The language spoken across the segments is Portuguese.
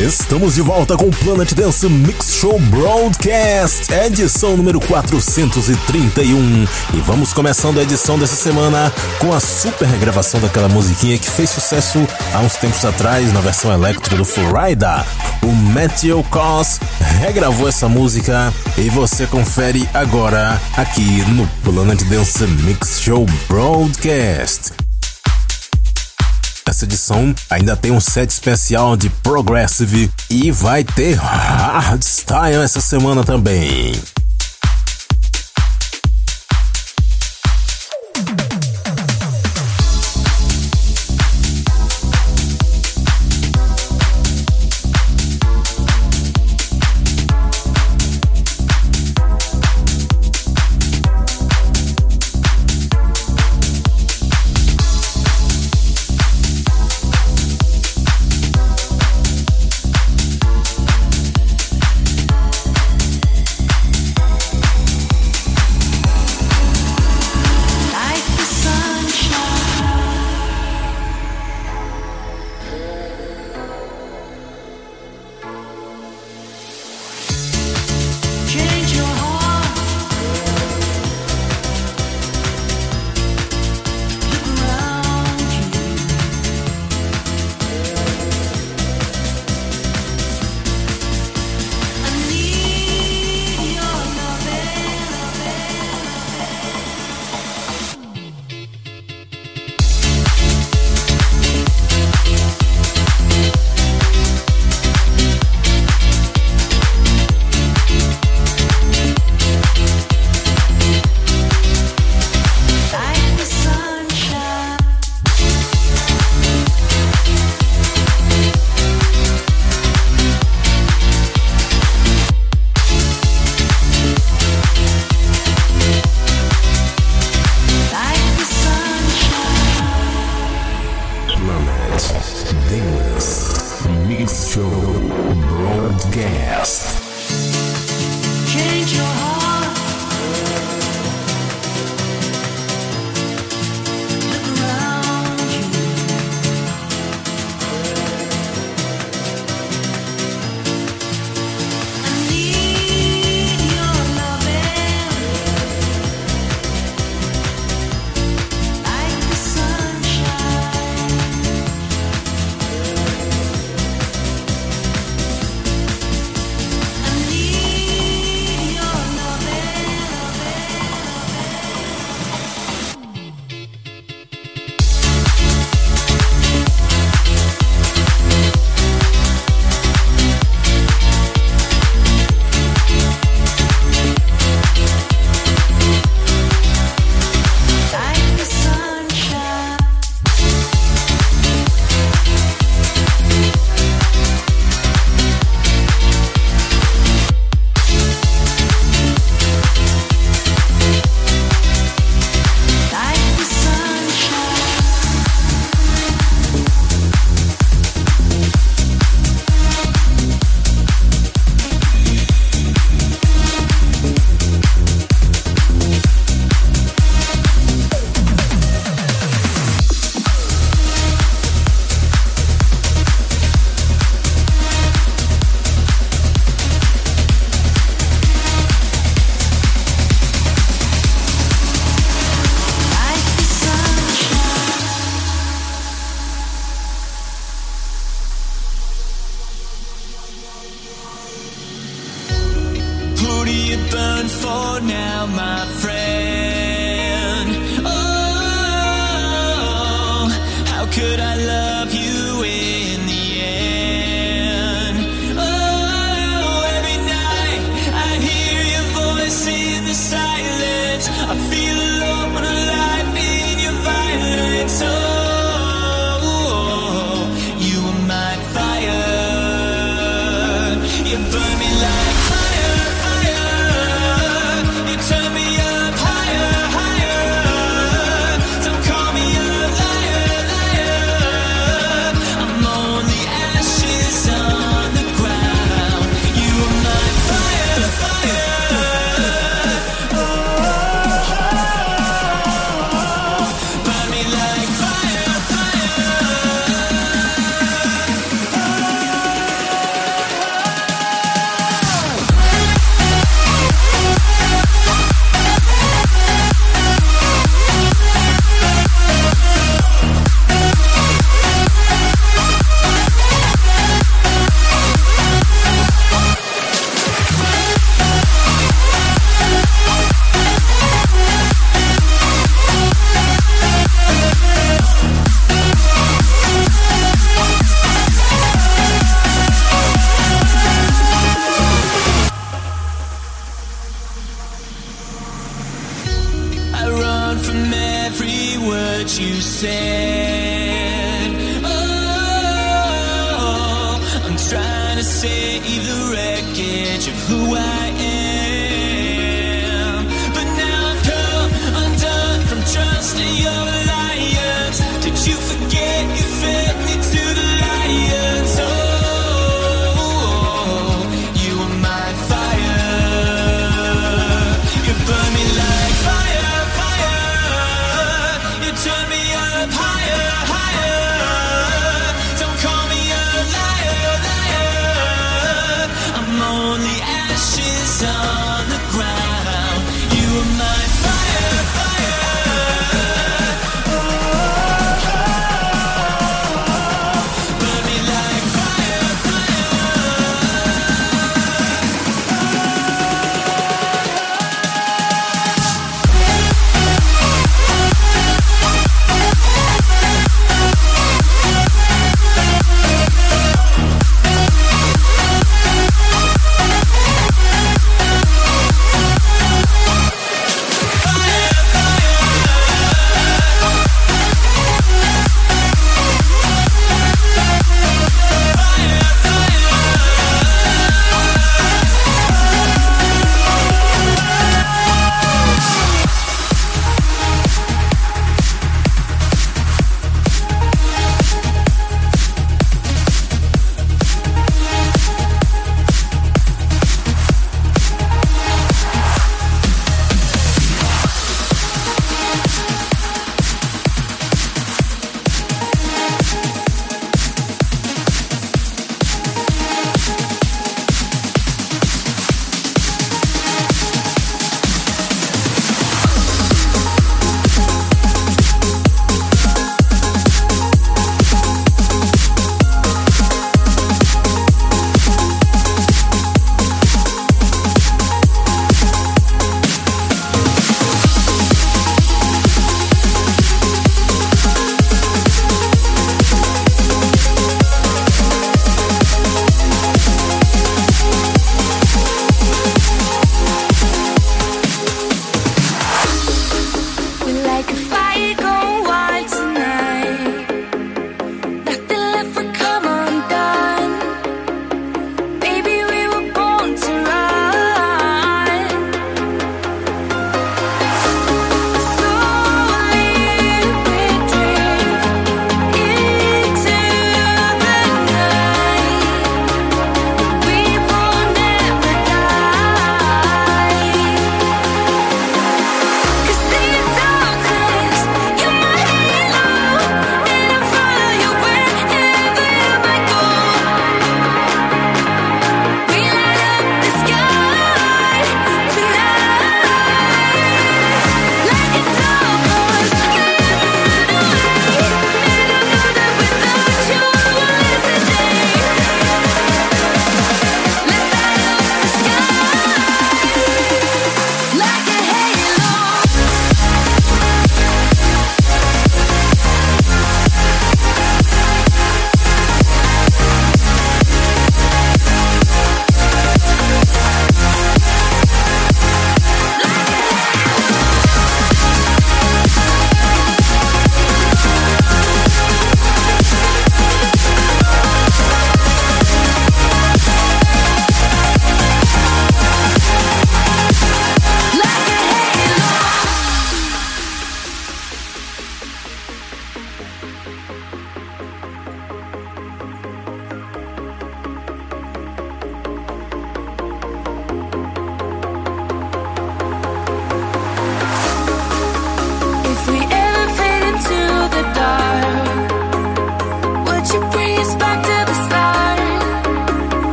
Estamos de volta com o Planet Dance Mix Show Broadcast, edição número 431. E vamos começando a edição dessa semana com a super regravação daquela musiquinha que fez sucesso há uns tempos atrás na versão electro do Florida. O Matthew Cos regravou essa música e você confere agora aqui no Planet Dance Mix Show Broadcast. Essa edição ainda tem um set especial de Progressive e vai ter Hardstyle essa semana também.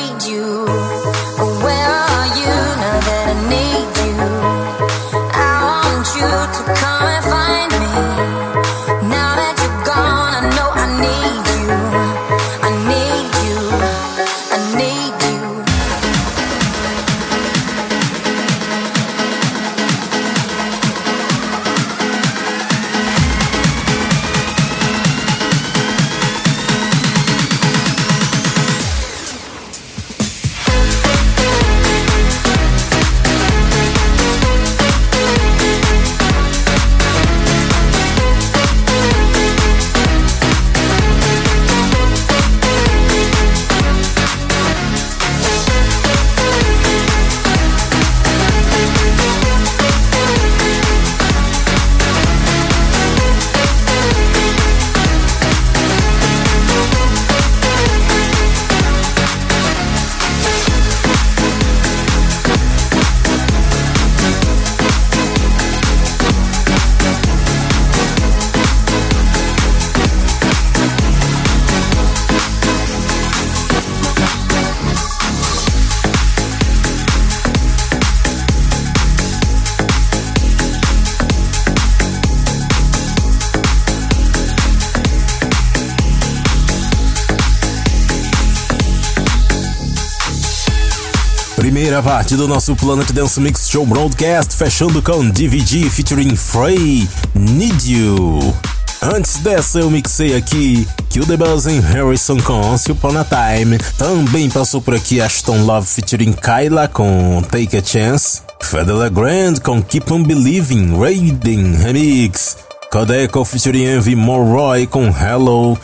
Need you. Primeira parte do nosso Planet Dance Mix Show Broadcast, fechando com DVD featuring Frey, Need You. Antes dessa eu mixei aqui Kill the Buzz em Harrison com Once Upon a Time. Também passou por aqui Ashton Love featuring Kyla com Take a Chance. Fedela Grand com Keep On Believing, Raiden Remix. Codeco featuring Envy Morroy com Hello.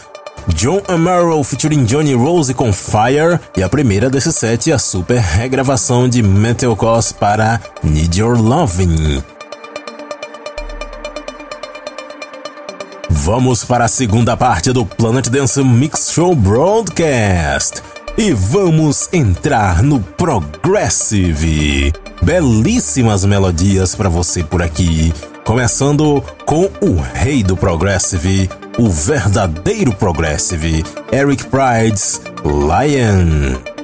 John Amaro featuring Johnny Rose com Fire e a primeira desse set a super regravação de Metal Cos para Need Your Loving. Vamos para a segunda parte do Planet Dance Mix Show Broadcast e vamos entrar no Progressive. Belíssimas melodias para você por aqui, começando com o rei do Progressive, o verdadeiro Progressive, Eric Pride's Lion.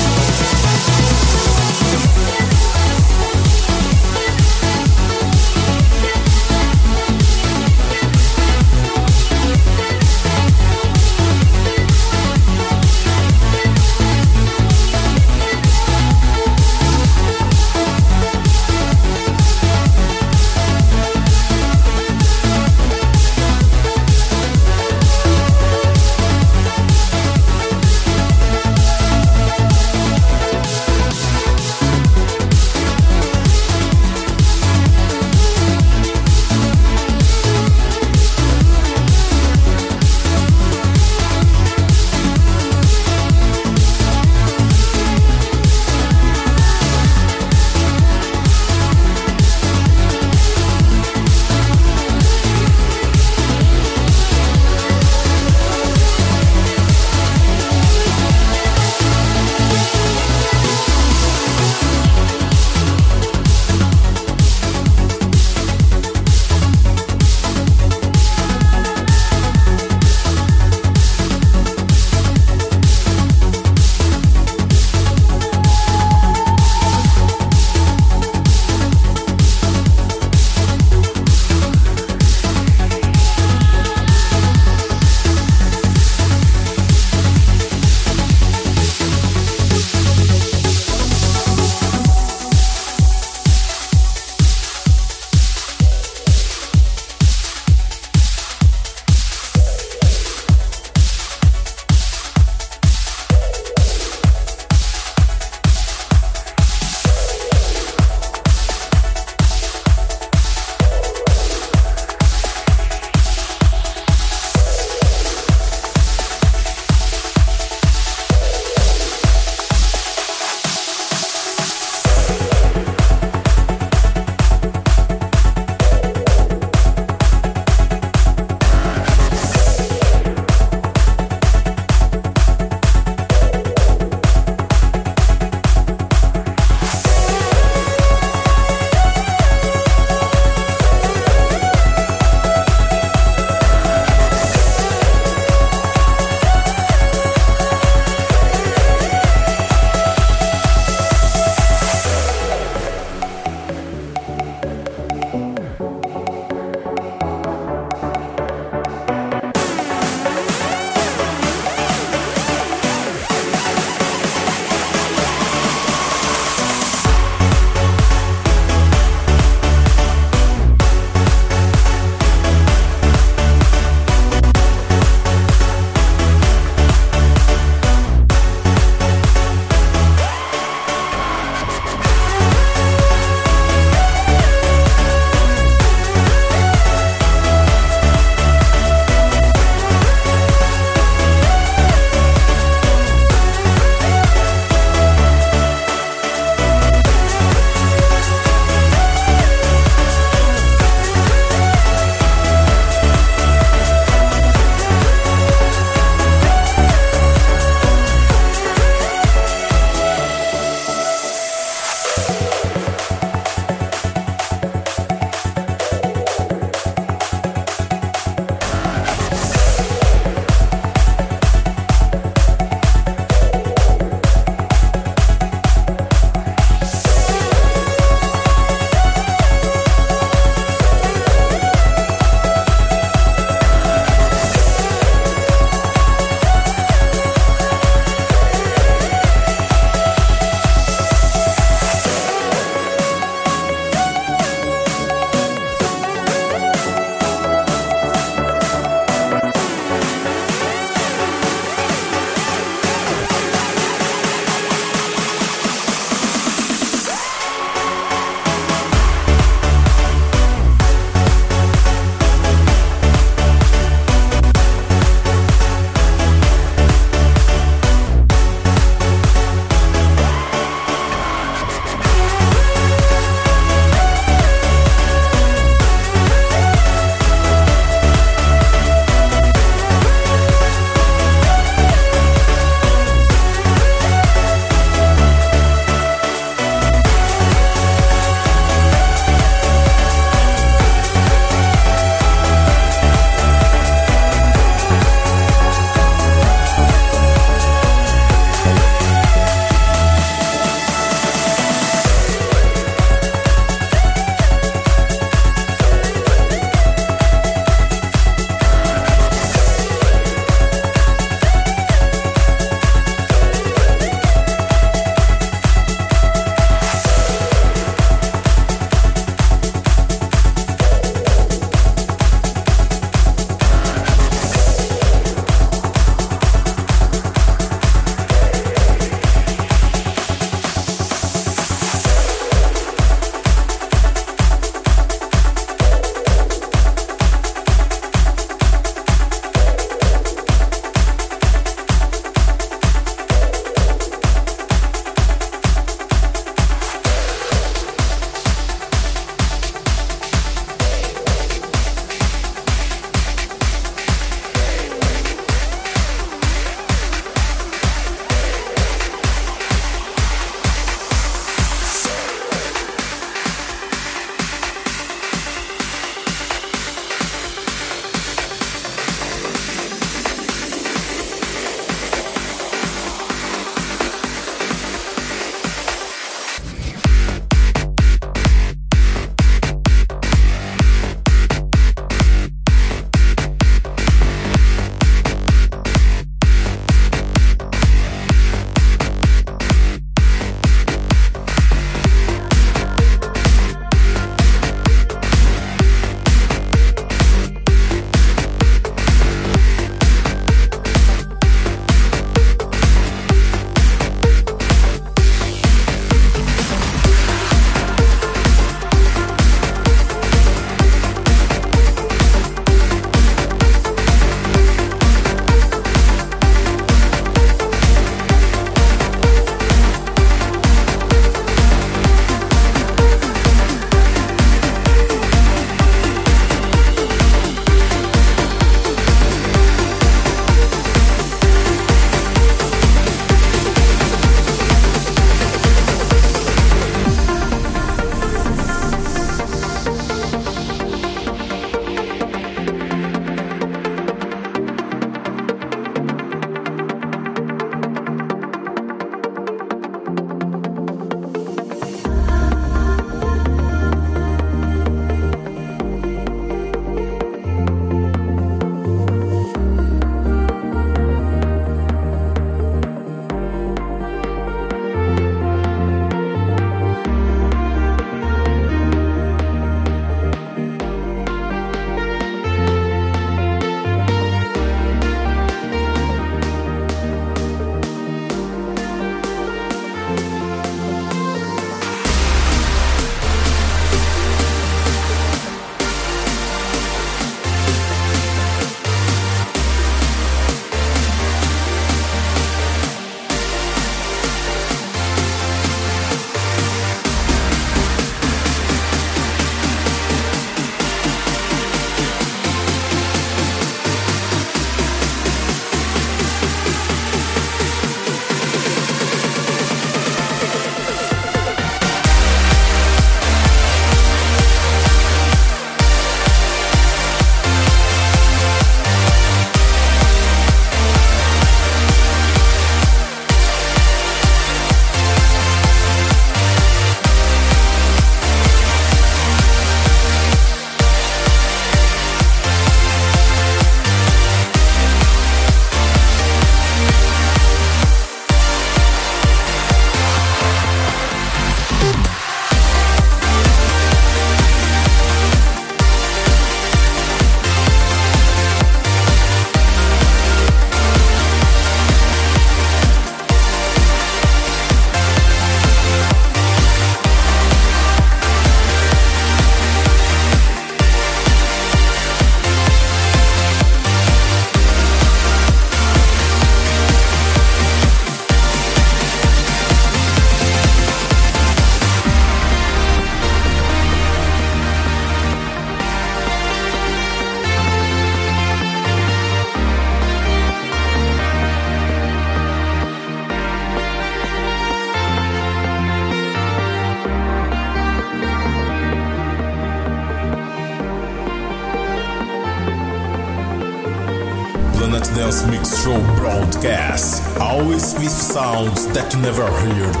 That you never heard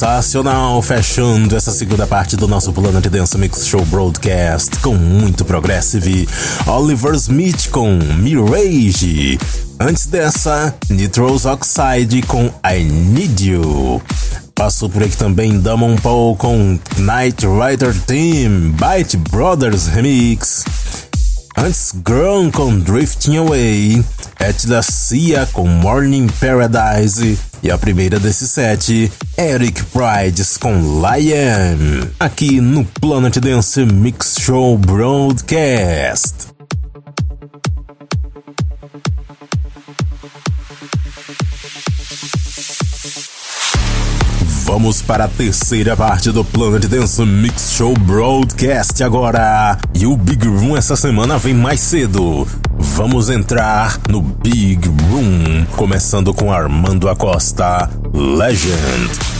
Sensacional, fechando essa segunda parte do nosso Planet Dance Mix Show Broadcast com muito progressive. Oliver Smith com Mirage. Antes dessa, Nitrous Oxide com I Need You. Passou por aqui também Damon Paul com Night Rider Team, Bite Brothers Remix. Antes, Grown com Drifting Away, Etla Cia com Morning Paradise e a primeira desse set, Eric Prides com Lion, aqui no Planet Dance Mix Show Broadcast. Vamos para a terceira parte do Planet Dance Mix Show Broadcast agora. E o Big Room essa semana vem mais cedo. Vamos entrar no Big Room, começando com Armando Acosta, Legend.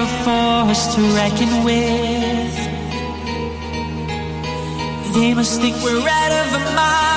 a force to reckon with. They must think we're out of our minds.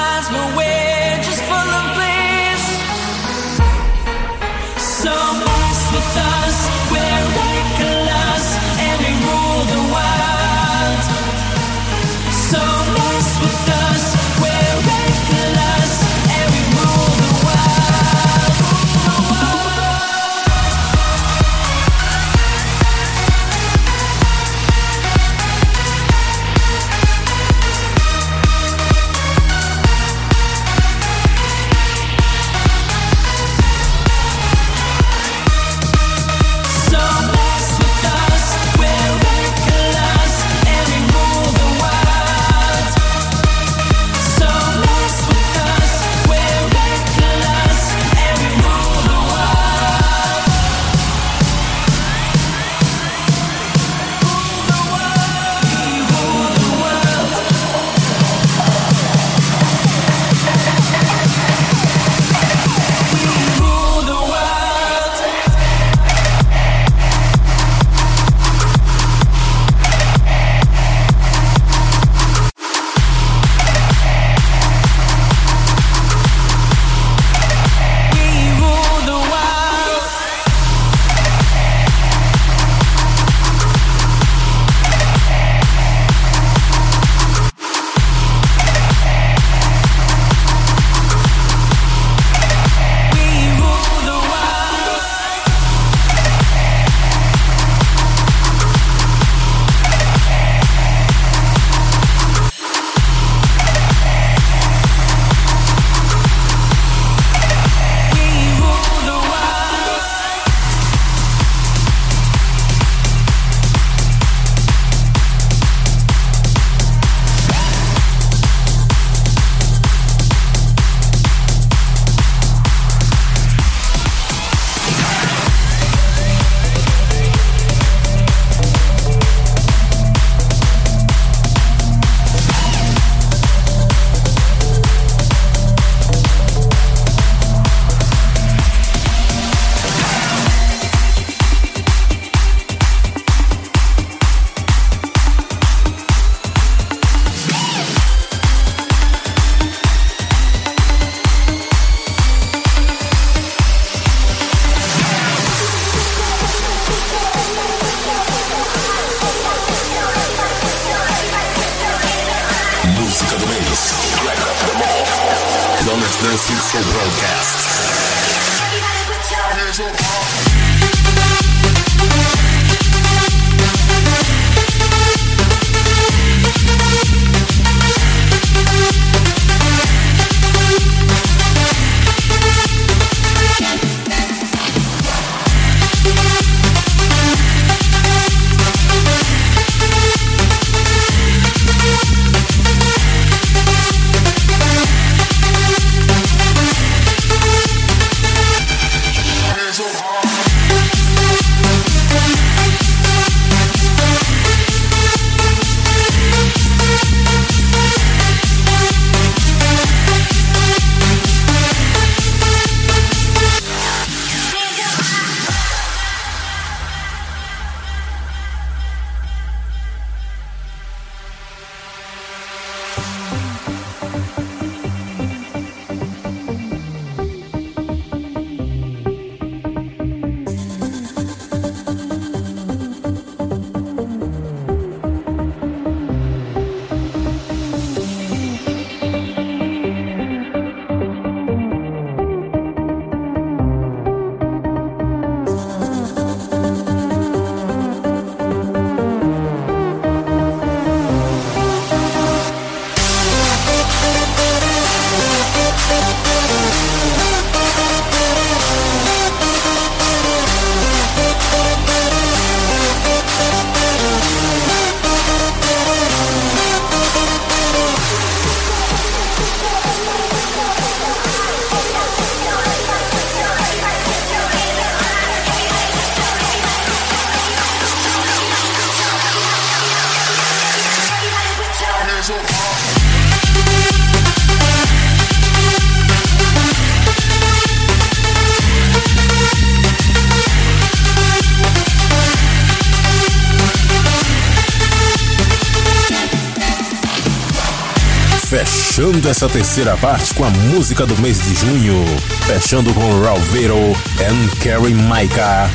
Essa terceira parte com a música do mês de junho. Fechando com Ralvero and Carrie Micah,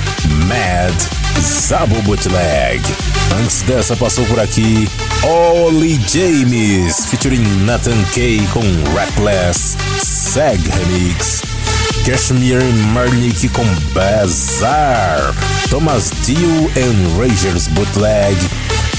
Mad, Zabo Bootleg. Antes dessa passou por aqui Ollie James, featuring Nathan Kay com Reckless, Seg Remix. Cashmere Marnick com Bazar, Thomas Dio and Rangers Bootleg.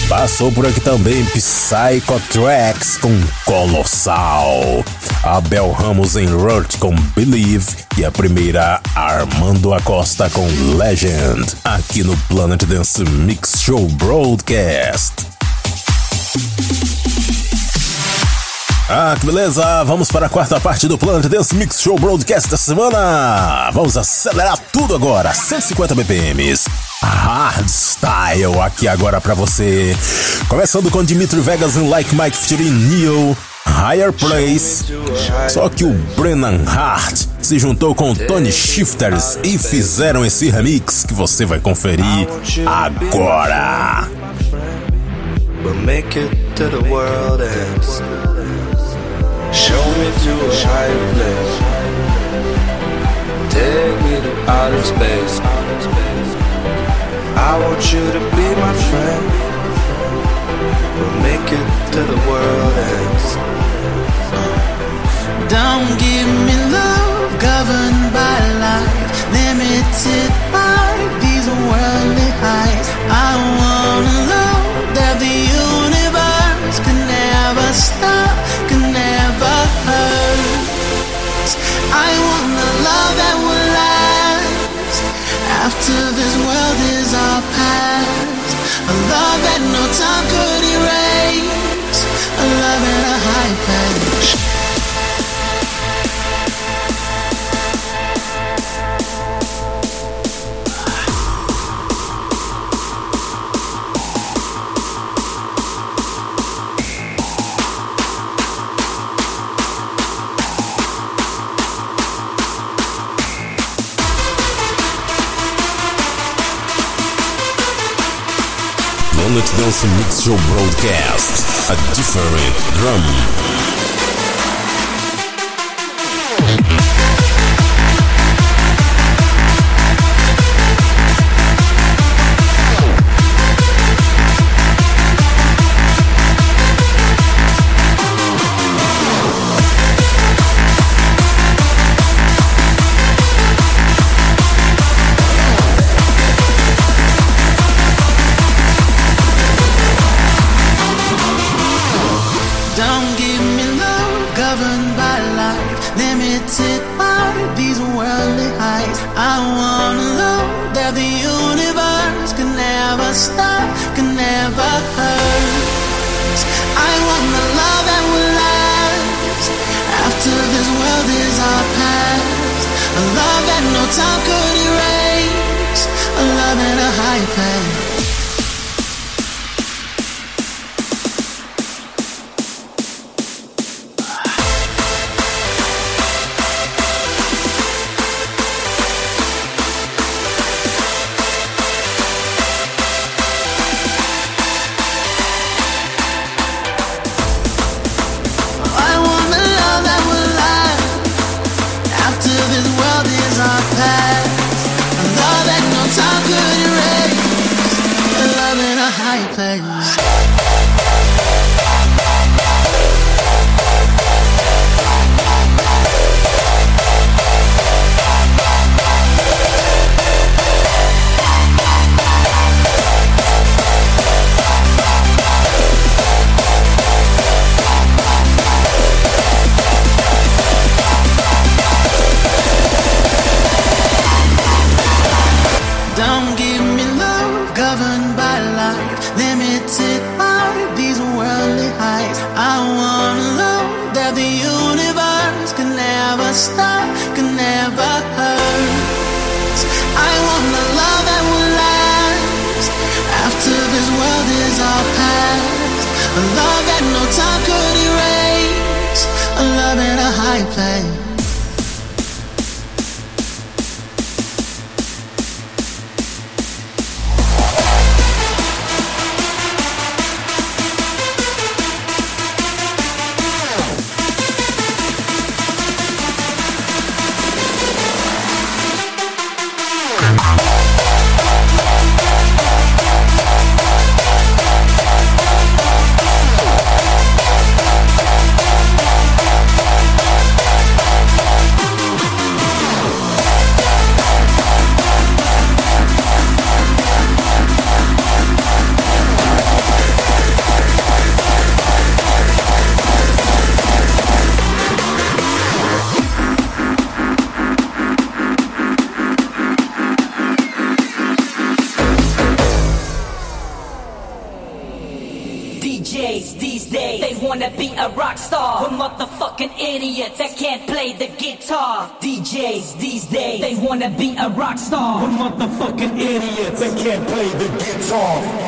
Passou por aqui também Psycho Tracks com Colossal, Abel Ramos em Rurt com Believe e a primeira Armando Acosta com Legend, aqui no Planet Dance Mix Show Broadcast. Ah, que beleza! Vamos para a quarta parte do Planet Dance Mix Show Broadcast da semana! Vamos acelerar tudo agora, 150 BPMs. Hardstyle aqui agora para você. Começando com Dimitri Vegas em Like Mike featuring Neo, Higher Place. Só que o Brennan Hart se juntou com Tony Shifters e fizeram esse remix que você vai conferir agora. We'll make it to the world. Show me to a higher place. Take me to outer space. I want you to be my friend. We'll make it to the world ends. Don't give me love governed by life, limited by these worldly highs. I wanna know that the universe can never stop, can never hurt. I want a love that will after this world is our past. A love that no time could erase. A love at a high pitch. Planet Dance Mix Show Broadcast. A different drum. wanna be a rock star. We're motherfucking idiots that can't play the guitar.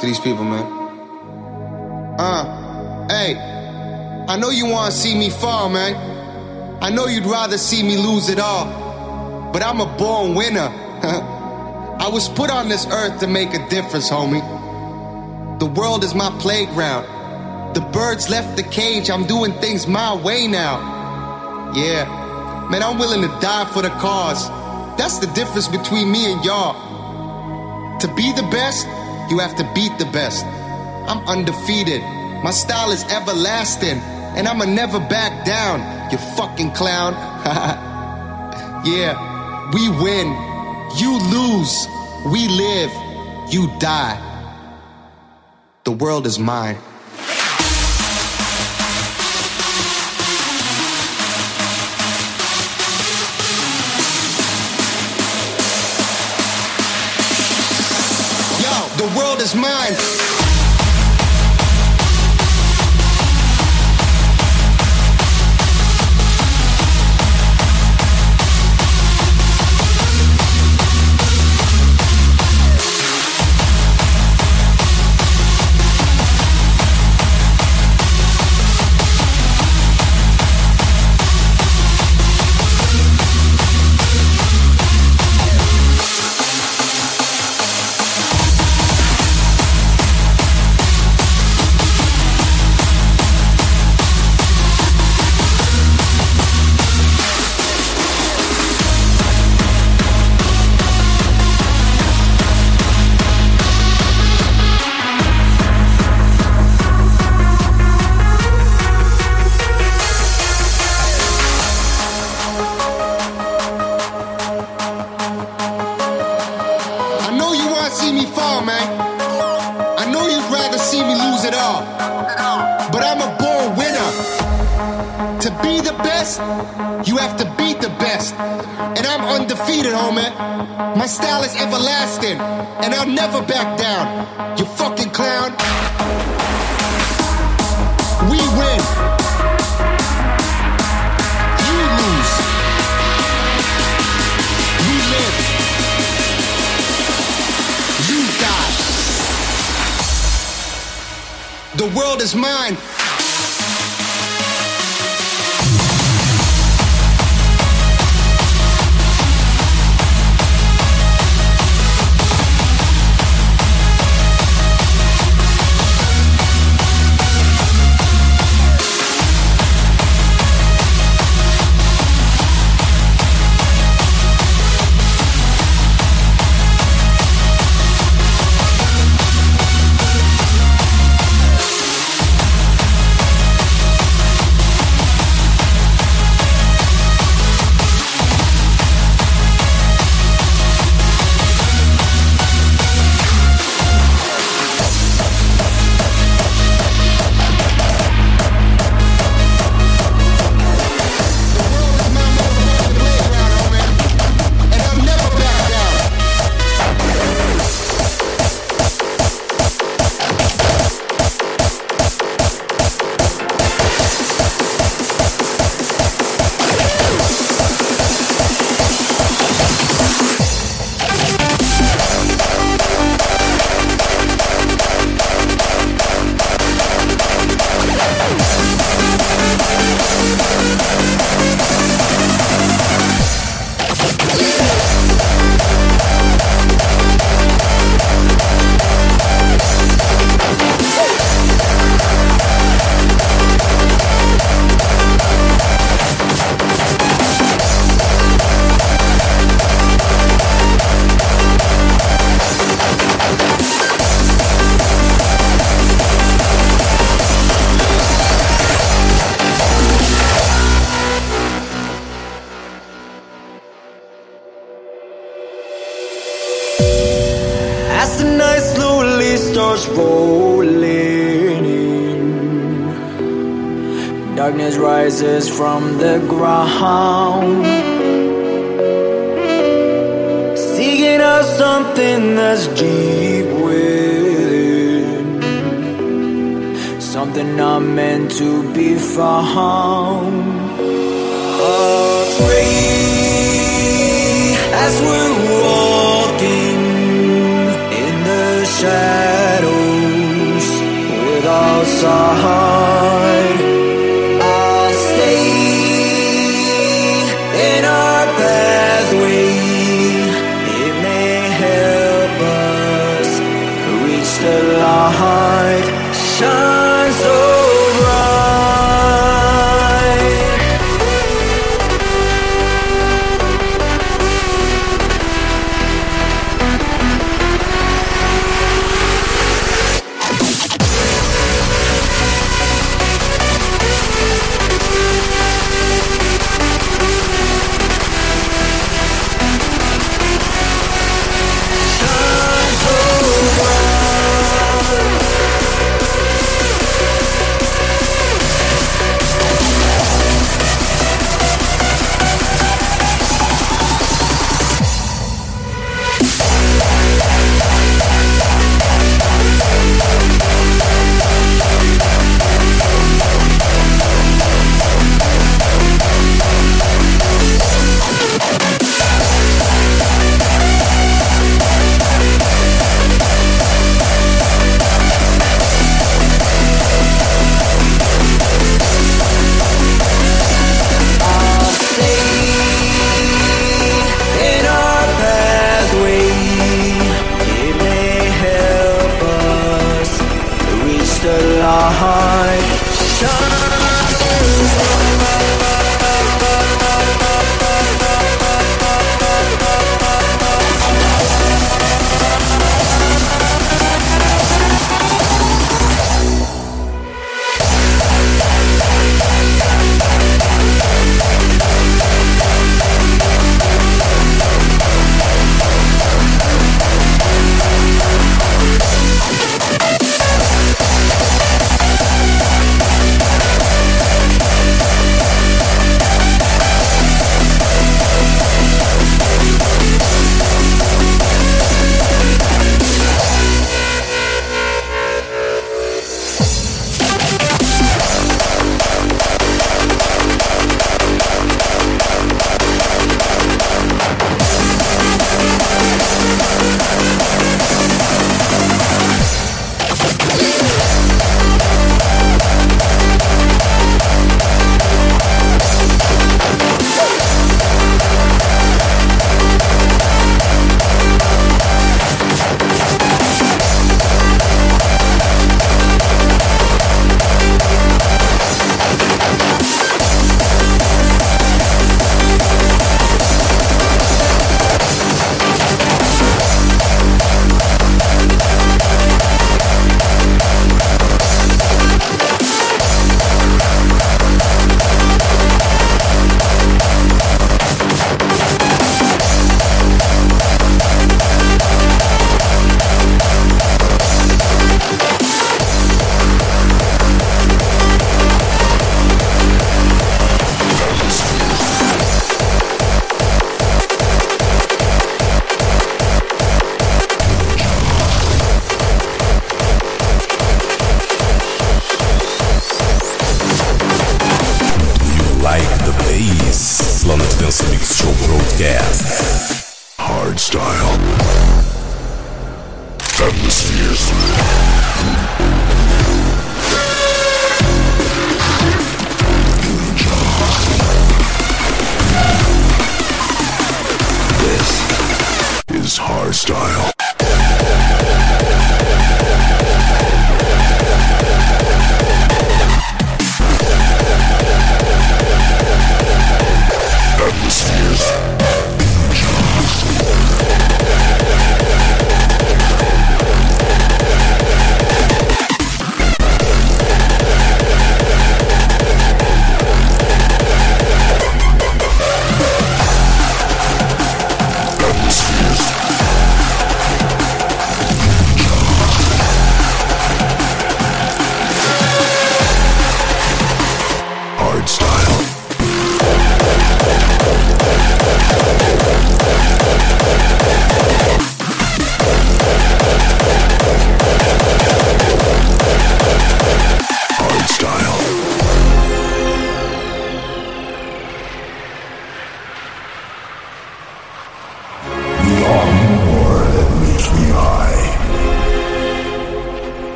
To these people, man. Uh, hey. I know you want to see me fall, man. I know you'd rather see me lose it all. But I'm a born winner. I was put on this earth to make a difference, homie. The world is my playground. The birds left the cage. I'm doing things my way now. Yeah. Man, I'm willing to die for the cause. That's the difference between me and y'all. To be the best, you have to beat the best. I'm undefeated. My style is everlasting. And I'ma never back down, you fucking clown. yeah, we win. You lose. We live. You die. The world is mine. The world darkness rises from the ground. Seeking out something that's deep within, something not meant to be found. Afraid as we're walking in the shadows without sound.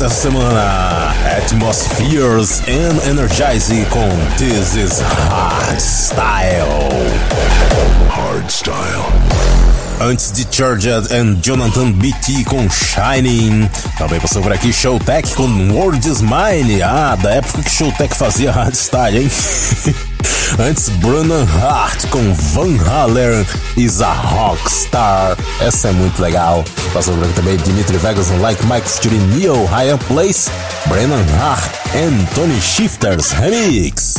Dessa semana. Atmospheres and Energize com This is Hardstyle. Hardstyle. Antes de Charged and Jonathan BT com Shining. Também passou por aqui Showtech com World is Mine. Ah, da época que Showtech fazia hardstyle, hein? Antes Bruno Hart com Van Halen is a Rockstar. Essa é muito legal. Passou por aqui também Dimitri Vegas Like Mike Studio Neo Higher Place. Brennan Hart and Tony Shifters Remix.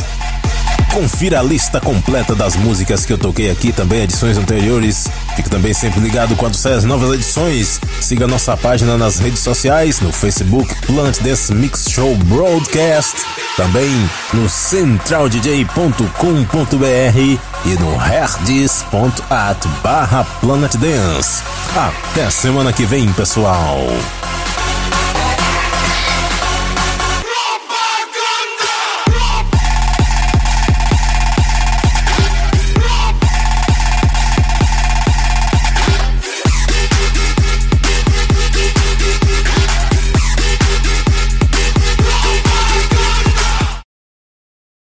Confira a lista completa das músicas que eu toquei aqui, também edições anteriores. Fique também sempre ligado quando saem as novas edições. Siga nossa página nas redes sociais, no Facebook Planet Dance Mix Show Broadcast, também no centraldj.com.br e no herdis.at barra Planet Dance. Até semana que vem, pessoal!